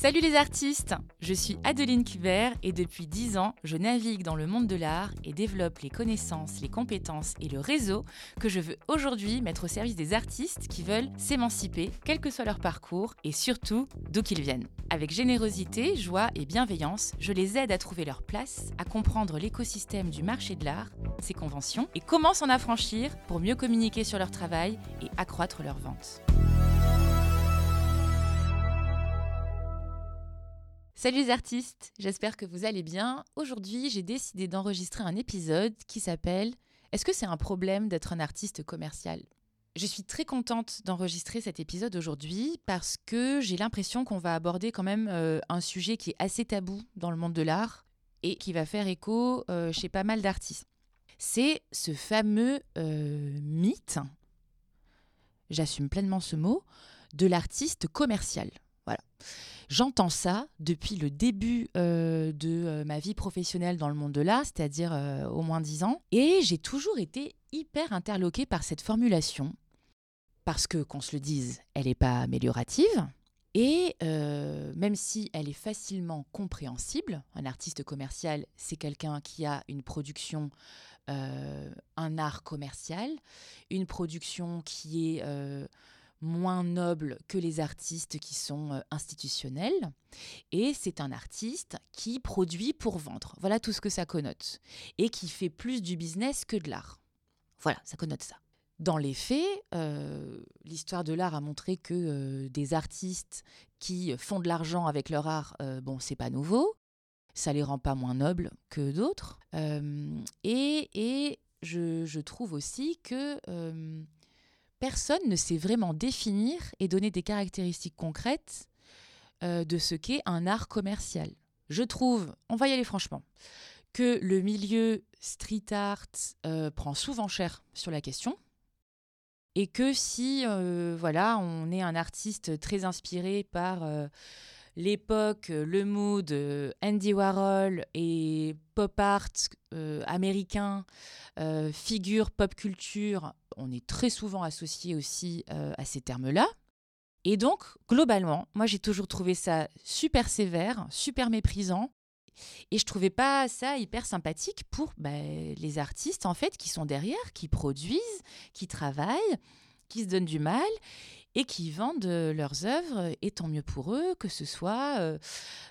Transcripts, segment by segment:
Salut les artistes Je suis Adeline Kubert et depuis 10 ans, je navigue dans le monde de l'art et développe les connaissances, les compétences et le réseau que je veux aujourd'hui mettre au service des artistes qui veulent s'émanciper, quel que soit leur parcours et surtout d'où qu'ils viennent. Avec générosité, joie et bienveillance, je les aide à trouver leur place, à comprendre l'écosystème du marché de l'art, ses conventions et comment s'en affranchir pour mieux communiquer sur leur travail et accroître leurs ventes. Salut les artistes, j'espère que vous allez bien. Aujourd'hui, j'ai décidé d'enregistrer un épisode qui s'appelle Est-ce que c'est un problème d'être un artiste commercial? Je suis très contente d'enregistrer cet épisode aujourd'hui parce que j'ai l'impression qu'on va aborder quand même euh, un sujet qui est assez tabou dans le monde de l'art et qui va faire écho euh, chez pas mal d'artistes. C'est ce fameux euh, mythe, j'assume pleinement ce mot, de l'artiste commercial. Voilà. J'entends ça depuis le début euh, de euh, ma vie professionnelle dans le monde de l'art, c'est-à-dire euh, au moins dix ans, et j'ai toujours été hyper interloquée par cette formulation, parce que, qu'on se le dise, elle n'est pas améliorative, et même si elle est facilement compréhensible, un artiste commercial, c'est quelqu'un qui a une production, un art commercial, une production qui est moins noble que les artistes qui sont euh, institutionnels. Et c'est un artiste qui produit pour vendre. Voilà tout ce que ça connote. Et qui fait plus du business que de l'art. Voilà, ça connote ça. Dans les faits, euh, l'histoire de l'art a montré que euh, des artistes qui font de l'argent avec leur art, bon, c'est pas nouveau. Ça les rend pas moins nobles que d'autres. et, et je, trouve aussi que personne ne sait vraiment définir et donner des caractéristiques concrètes euh, de ce qu'est un art commercial. Je trouve, on va y aller franchement, que le milieu street art euh, prend souvent cher sur la question. Et que si euh, voilà, on est un artiste très inspiré par l'époque, le mood, Andy Warhol et pop art américain, figure pop culture on est très souvent associé aussi euh, à ces termes-là. Et donc, globalement, moi j'ai toujours trouvé ça super sévère, super méprisant. Et je trouvais pas ça hyper sympathique pour bah, les artistes en fait qui sont derrière, qui produisent, qui travaillent, qui se donnent du mal et qui vendent leurs œuvres, et tant mieux pour eux, que ce soit euh,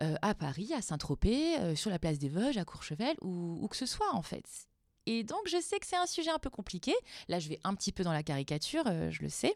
euh, à Paris, à Saint-Tropez, sur la place des Vosges, à Courchevel, ou, que ce soit en fait. Et donc, je sais que c'est un sujet un peu compliqué. Là, je vais un petit peu dans la caricature, euh, je le sais.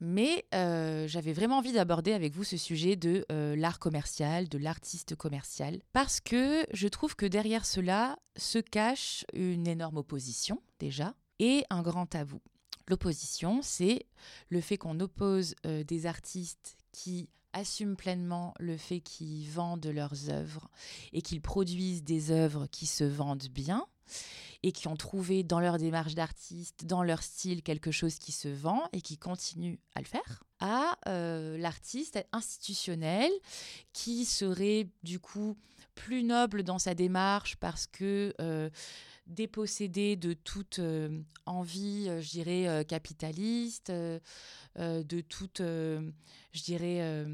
Mais euh, j'avais vraiment envie d'aborder avec vous ce sujet de euh, l'art commercial, de l'artiste commercial, parce que je trouve que derrière cela se cache une énorme opposition déjà et un grand tabou. L'opposition, c'est le fait qu'on oppose des artistes qui assument pleinement le fait qu'ils vendent leurs œuvres et qu'ils produisent des œuvres qui se vendent bien et qui ont trouvé dans leur démarche d'artiste, dans leur style, quelque chose qui se vend et qui continuent à le faire, à euh, l'artiste institutionnel qui serait du coup plus noble dans sa démarche parce que euh, dépossédé de toute euh, envie, je dirais, capitaliste, de toute, je dirais,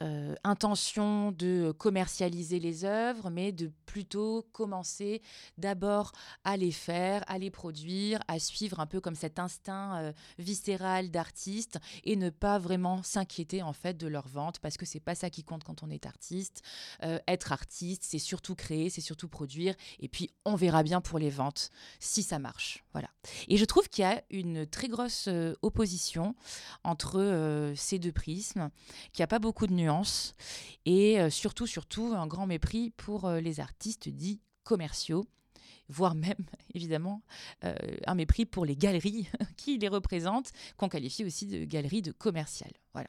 euh, intention de commercialiser les œuvres, mais de plutôt commencer d'abord à les faire, à les produire, à suivre un peu comme cet instinct euh, viscéral d'artiste et ne pas vraiment s'inquiéter en fait de leur vente parce que c'est pas ça qui compte quand on est artiste. Euh, être artiste, c'est surtout créer, c'est surtout produire et puis on verra bien pour les ventes si ça marche. Voilà. Et je trouve qu'il y a une très grosse opposition entre ces deux prismes, qu'il n'y a pas beaucoup de nuances et euh, surtout, surtout, un grand mépris pour euh, les artistes dits commerciaux voire même évidemment euh, un mépris pour les galeries qui les représentent, qu'on qualifie aussi de galeries de commerciales. Voilà.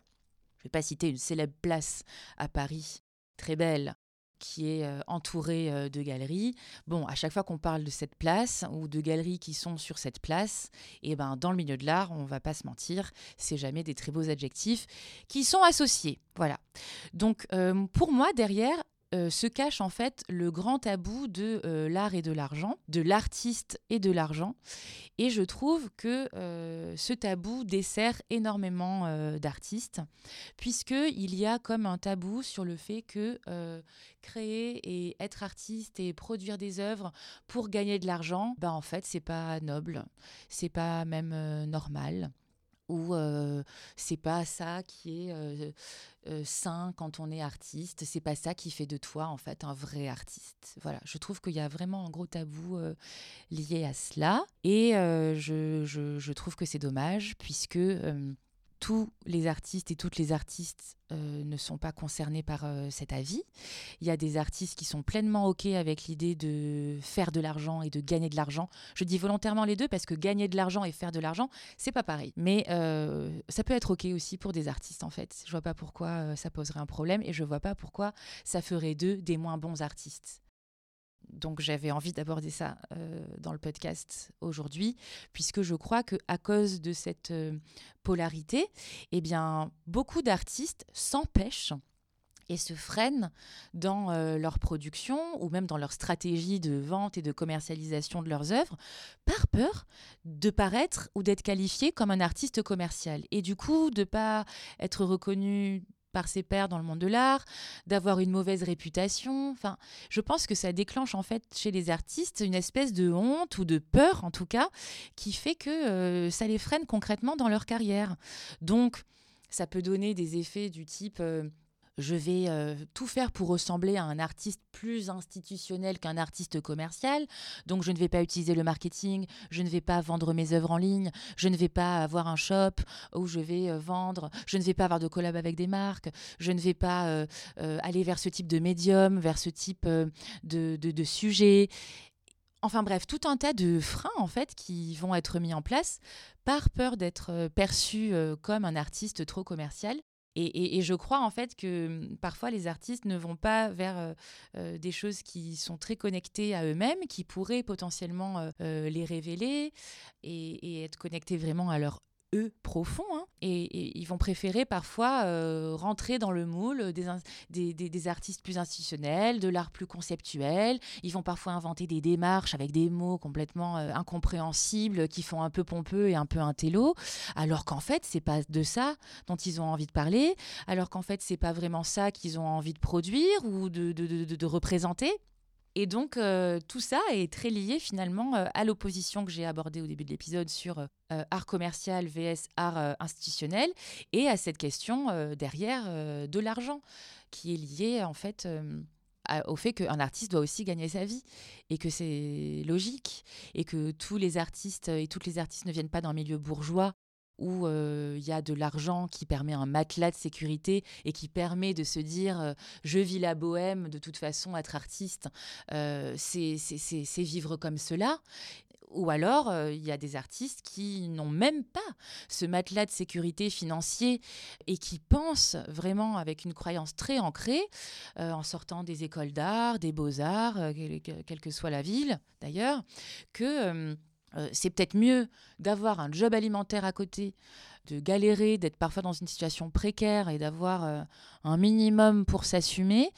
Je ne vais pas citer une célèbre place à Paris, très belle, qui est euh, entourée euh, de galeries. Bon, à chaque fois qu'on parle de cette place ou de galeries qui sont sur cette place, et eh ben dans le milieu de l'art, on va pas se mentir, c'est jamais des très beaux adjectifs qui sont associés. Voilà. Donc euh, pour moi derrière, euh, se cache en fait le grand tabou de euh, l'art et de l'argent, de l'artiste et de l'argent. Et je trouve que euh, ce tabou dessert énormément d'artistes, puisqu'il y a comme un tabou sur le fait que créer et être artiste et produire des œuvres pour gagner de l'argent, ben en fait, c'est pas noble, c'est pas même normal ou c'est pas ça qui est sain quand on est artiste, c'est pas ça qui fait de toi en fait un vrai artiste. Voilà, je trouve qu'il y a vraiment un gros tabou lié à cela. Et je, je, trouve que c'est dommage puisque tous les artistes et toutes les artistes euh, ne sont pas concernés par euh, cet avis. Il y a des artistes qui sont pleinement OK avec l'idée de faire de l'argent et de gagner de l'argent. Je dis volontairement les deux parce que gagner de l'argent et faire de l'argent, c'est pas pareil. Mais euh, ça peut être OK aussi pour des artistes en fait. Je vois pas pourquoi ça poserait un problème et je vois pas pourquoi ça ferait d'eux des moins bons artistes donc j'avais envie d'aborder ça euh, dans le podcast aujourd'hui, puisque je crois que à cause de cette euh, polarité, eh bien beaucoup d'artistes s'empêchent et se freinent dans euh, leur production ou même dans leur stratégie de vente et de commercialisation de leurs œuvres par peur de paraître ou d'être qualifié comme un artiste commercial. Et du coup de pas être reconnu par ses pairs dans le monde de l'art, d'avoir une mauvaise réputation. Je pense que ça déclenche en fait chez les artistes une espèce de honte ou de peur en tout cas qui fait que euh, ça les freine concrètement dans leur carrière. Donc, ça peut donner des effets du type euh, je vais euh, tout faire pour ressembler à un artiste plus institutionnel qu'un artiste commercial. Donc je ne vais pas utiliser le marketing, je ne vais pas vendre mes œuvres en ligne, je ne vais pas avoir un shop où je vais euh, vendre, je ne vais pas avoir de collab avec des marques, je ne vais pas euh, aller vers ce type de médium, vers ce type de, de, sujet. Enfin bref, tout un tas de freins en fait qui vont être mis en place par peur d'être perçu comme un artiste trop commercial. Et, je crois en fait que hum, parfois les artistes ne vont pas vers euh, euh, des choses qui sont très connectées à eux-mêmes, qui pourraient potentiellement euh, les révéler et, et, être connectés vraiment à leur eux profonds hein. et, ils vont préférer parfois euh, rentrer dans le moule des, des, artistes plus institutionnels, de l'art plus conceptuel. Ils vont parfois inventer des démarches avec des mots complètement euh, incompréhensibles qui font un peu pompeux et un peu intello, alors qu'en fait c'est pas de ça dont ils ont envie de parler, alors qu'en fait c'est pas vraiment ça qu'ils ont envie de produire ou de, de, de représenter. Et donc, euh, tout ça est très lié finalement euh, à l'opposition que j'ai abordée au début de l'épisode sur euh, art commercial vs art institutionnel et à cette question derrière de l'argent qui est liée en fait au fait qu'un artiste doit aussi gagner sa vie et que c'est logique et que tous les artistes et toutes les artistes ne viennent pas d'un milieu bourgeois où il y a de l'argent qui permet un matelas de sécurité et qui permet de se dire je vis la bohème, de toute façon, être artiste, c'est vivre comme cela. Ou alors, il y a des artistes qui n'ont même pas ce matelas de sécurité financier et qui pensent vraiment avec une croyance très ancrée, en sortant des écoles d'art, des beaux-arts, quelle que soit la ville d'ailleurs, que euh, c'est peut-être mieux d'avoir un job alimentaire à côté, de galérer, d'être parfois dans une situation précaire et d'avoir euh, un minimum pour s'assumer,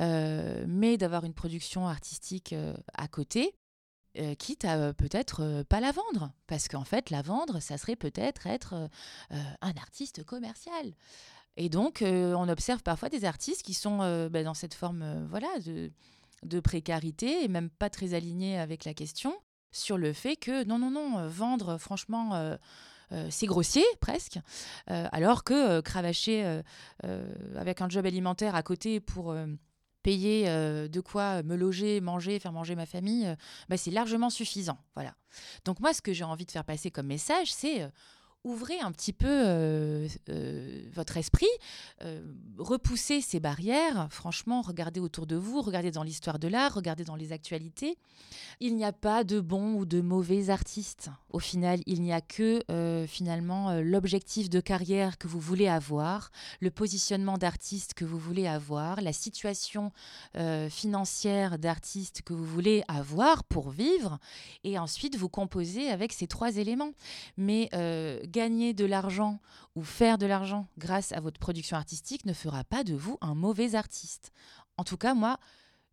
euh, mais d'avoir une production artistique à côté, quitte à peut-être pas la vendre. Parce qu'en fait, la vendre, ça serait peut-être être, un artiste commercial. Et donc, on observe parfois des artistes qui sont bah, dans cette forme voilà, de, de précarité et même pas très alignés avec la question sur le fait que non, non, non, euh, vendre, franchement, euh, euh, c'est grossier presque, alors que cravacher avec un job alimentaire à côté pour payer de quoi me loger, manger, faire manger ma famille, bah, c'est largement suffisant. Voilà. Donc moi, ce que j'ai envie de faire passer comme message, c'est ouvrez un petit peu euh, euh, votre esprit, euh, repoussez ces barrières. Franchement, regardez autour de vous, regardez dans l'histoire de l'art, regardez dans les actualités. Il n'y a pas de bons ou de mauvais artistes. Au final, il n'y a que finalement l'objectif de carrière que vous voulez avoir, le positionnement d'artiste que vous voulez avoir, la situation financière d'artiste que vous voulez avoir pour vivre, et ensuite vous composez avec ces trois éléments. Mais gagner de l'argent ou faire de l'argent grâce à votre production artistique ne fera pas de vous un mauvais artiste. En tout cas, moi,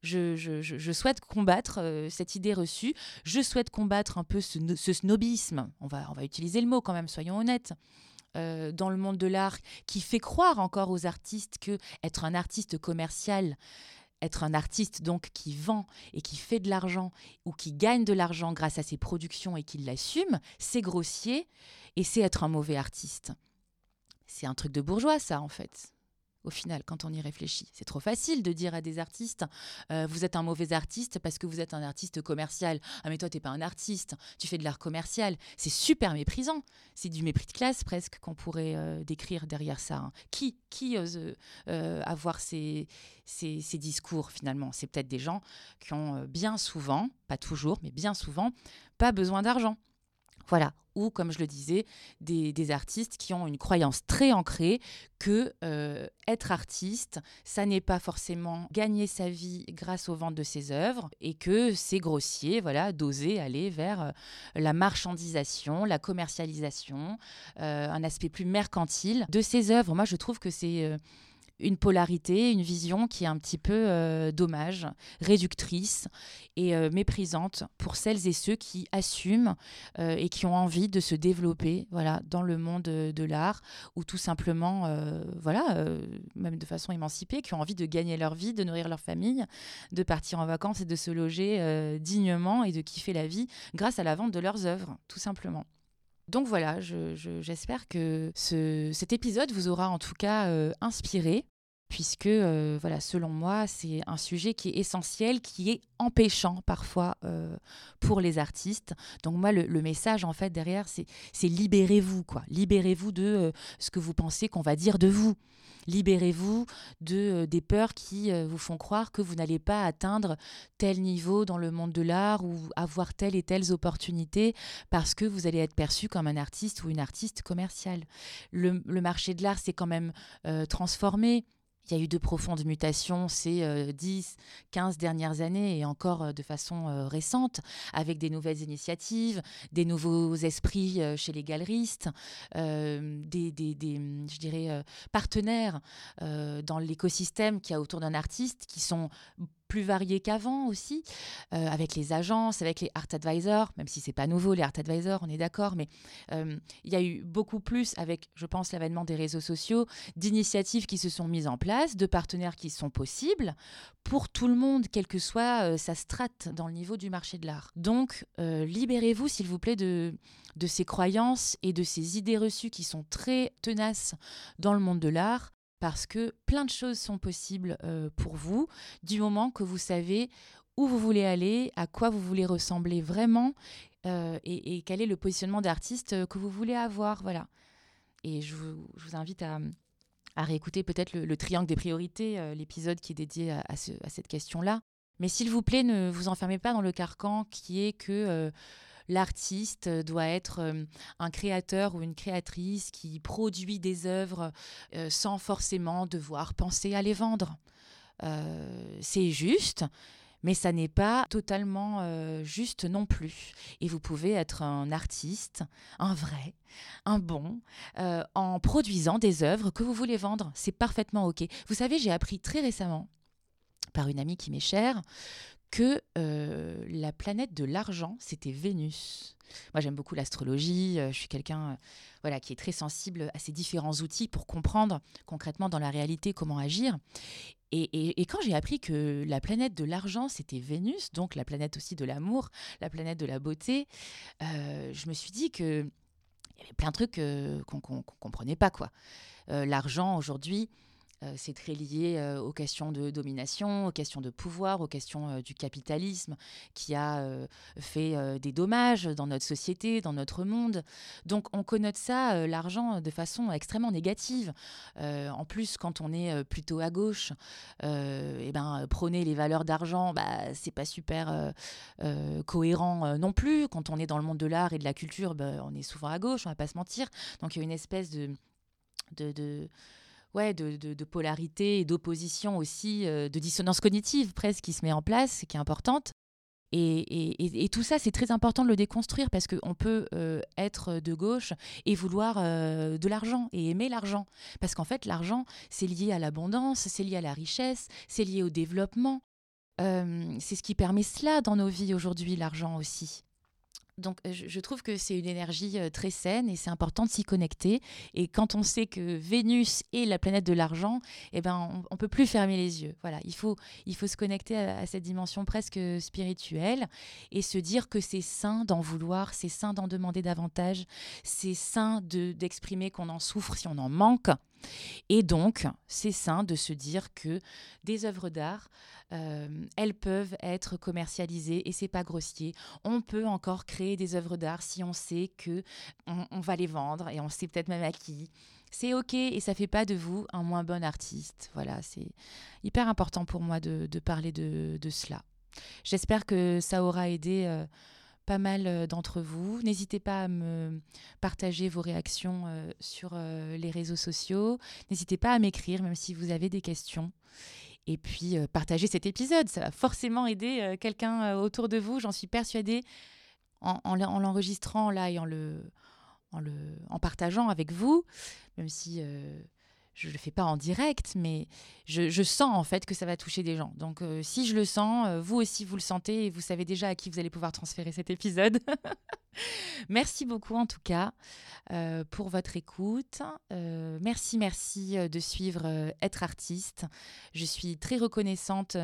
je, souhaite combattre euh, cette idée reçue. Je souhaite combattre un peu ce, snobisme. On va, utiliser le mot quand même, soyons honnêtes. Euh, dans le monde de l'art, qui fait croire encore aux artistes que être un artiste commercial, être un artiste donc qui vend et qui fait de l'argent ou qui gagne de l'argent grâce à ses productions et qui l'assume, c'est grossier et c'est être un mauvais artiste. C'est un truc de bourgeois ça en fait au final, quand on y réfléchit. C'est trop facile de dire à des artistes, euh, vous êtes un mauvais artiste parce que vous êtes un artiste commercial. Ah mais toi, t'es pas un artiste, tu fais de l'art commercial. C'est super méprisant. C'est du mépris de classe presque qu'on pourrait euh, décrire derrière ça. Hein. Qui, qui ose euh, avoir ces, ces, ces, discours finalement? C'est peut-être des gens qui ont bien souvent, pas toujours, mais bien souvent, pas besoin d'argent. Voilà, ou comme je le disais, des, artistes qui ont une croyance très ancrée que euh, être artiste, ça n'est pas forcément gagner sa vie grâce aux ventes de ses œuvres et que c'est grossier, voilà, d'oser aller vers euh, la marchandisation, la commercialisation, euh, un aspect plus mercantile de ses œuvres. Moi, je trouve que c'est une polarité, une vision qui est un petit peu euh, dommage, réductrice et euh, méprisante pour celles et ceux qui assument euh, et qui ont envie de se développer voilà, dans le monde de l'art ou tout simplement, voilà, même de façon émancipée, qui ont envie de gagner leur vie, de nourrir leur famille, de partir en vacances et de se loger dignement et de kiffer la vie grâce à la vente de leurs œuvres, tout simplement. Donc voilà, j'espère que cet épisode vous aura en tout cas euh, inspiré, puisque euh, voilà, selon moi, c'est un sujet qui est essentiel, qui est empêchant parfois euh, pour les artistes. Donc moi, le, message en fait derrière, c'est libérez-vous, quoi. Libérez-vous de ce que vous pensez qu'on va dire de vous. Libérez-vous de, euh, des peurs qui euh, vous font croire que vous n'allez pas atteindre tel niveau dans le monde de l'art ou avoir telle et telle opportunité parce que vous allez être perçu comme un artiste ou une artiste commerciale. Le, marché de l'art s'est quand même euh, transformé. Il y a eu de profondes mutations ces 10, 15 dernières années et encore de façon récente, avec des nouvelles initiatives, des nouveaux esprits chez les galeristes, des, partenaires dans l'écosystème qu'il y a autour d'un artiste qui sont plus varié qu'avant aussi, euh, avec les agences, avec les art advisors, même si c'est pas nouveau les art advisors, on est d'accord, mais euh, il y a eu beaucoup plus avec, je pense, l'avènement des réseaux sociaux, d'initiatives qui se sont mises en place, de partenaires qui sont possibles pour tout le monde, quelle que soit euh, sa strate dans le niveau du marché de l'art. Donc, libérez-vous, s'il vous plaît, de, de ces croyances et de ces idées reçues qui sont très tenaces dans le monde de l'art parce que plein de choses sont possibles euh, pour vous du moment que vous savez où vous voulez aller, à quoi vous voulez ressembler vraiment euh, et, quel est le positionnement d'artiste euh, que vous voulez avoir. Voilà. Et je vous, invite à, réécouter peut-être le, triangle des priorités, l'épisode qui est dédié à, à cette question-là. Mais s'il vous plaît, ne vous enfermez pas dans le carcan qui est que l'artiste doit être euh, un créateur ou une créatrice qui produit des œuvres euh, sans forcément devoir penser à les vendre. Euh, c'est juste, mais ça n'est pas totalement juste non plus. Et vous pouvez être un artiste, un vrai, un bon, en produisant des œuvres que vous voulez vendre. C'est parfaitement OK. Vous savez, j'ai appris très récemment par une amie qui m'est chère que euh, la planète de l'argent, c'était Vénus. Moi, j'aime beaucoup l'astrologie. Euh, je suis quelqu'un euh, voilà, qui est très sensible à ces différents outils pour comprendre concrètement dans la réalité comment agir. Et, quand j'ai appris que la planète de l'argent, c'était Vénus, donc la planète aussi de l'amour, la planète de la beauté, je me suis dit que il y avait plein de trucs qu'on ne comprenait pas. quoi. l'argent, aujourd'hui, c'est très lié euh, aux questions de domination, aux questions de pouvoir, aux questions euh, du capitalisme qui a fait des dommages dans notre société, dans notre monde. Donc on connote ça, l'argent, de façon extrêmement négative. en plus, quand on est plutôt à gauche, eh ben, prôner les valeurs d'argent, bah, c'est pas super cohérent non plus. Quand on est dans le monde de l'art et de la culture, bah, on est souvent à gauche, on va pas se mentir. Donc il y a une espèce de, de ouais, de, polarité et d'opposition aussi, euh, de dissonance cognitive presque qui se met en place, qui est importante. Et, tout ça, c'est très important de le déconstruire parce qu'on peut euh, être de gauche et vouloir euh, de l'argent et aimer l'argent. Parce qu'en fait, l'argent, c'est lié à l'abondance, c'est lié à la richesse, c'est lié au développement. c'est ce qui permet cela dans nos vies aujourd'hui, l'argent aussi. Donc je, trouve que c'est une énergie très saine et c'est important de s'y connecter. Et quand on sait que Vénus est la planète de l'argent, eh ben on, ne peut plus fermer les yeux. Voilà, il faut il faut se connecter à, cette dimension presque spirituelle et se dire que c'est sain d'en vouloir, c'est sain d'en demander davantage, c'est sain de d'exprimer qu'on en souffre si on en manque. Et donc, c'est sain de se dire que des œuvres d'art, euh, elles peuvent être commercialisées et c'est pas grossier. On peut encore créer des œuvres d'art si on sait que on, va les vendre et on sait peut-être même à qui. C'est ok et ça fait pas de vous un moins bon artiste. Voilà, c'est hyper important pour moi de, parler de, cela. J'espère que ça aura aidé. Euh, pas mal euh, d'entre vous. N'hésitez pas à me partager vos réactions euh, sur les réseaux sociaux. N'hésitez pas à m'écrire, même si vous avez des questions. Et puis, partagez cet épisode. Ça va forcément aider quelqu'un autour de vous, j'en suis persuadée, en, l'enregistrant là et en le, en le en partageant avec vous, même si je ne le fais pas en direct, mais je, sens en fait que ça va toucher des gens. Donc euh, si je le sens, euh, vous aussi vous le sentez et vous savez déjà à qui vous allez pouvoir transférer cet épisode. merci beaucoup en tout cas euh, pour votre écoute. merci, merci de suivre Être artiste. Je suis très reconnaissante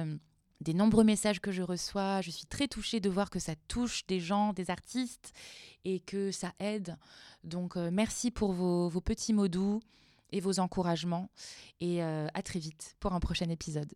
des nombreux messages que je reçois. Je suis très touchée de voir que ça touche des gens, des artistes et que ça aide. Donc merci pour vos, vos petits mots doux et vos encouragements. Et euh, à très vite pour un prochain épisode.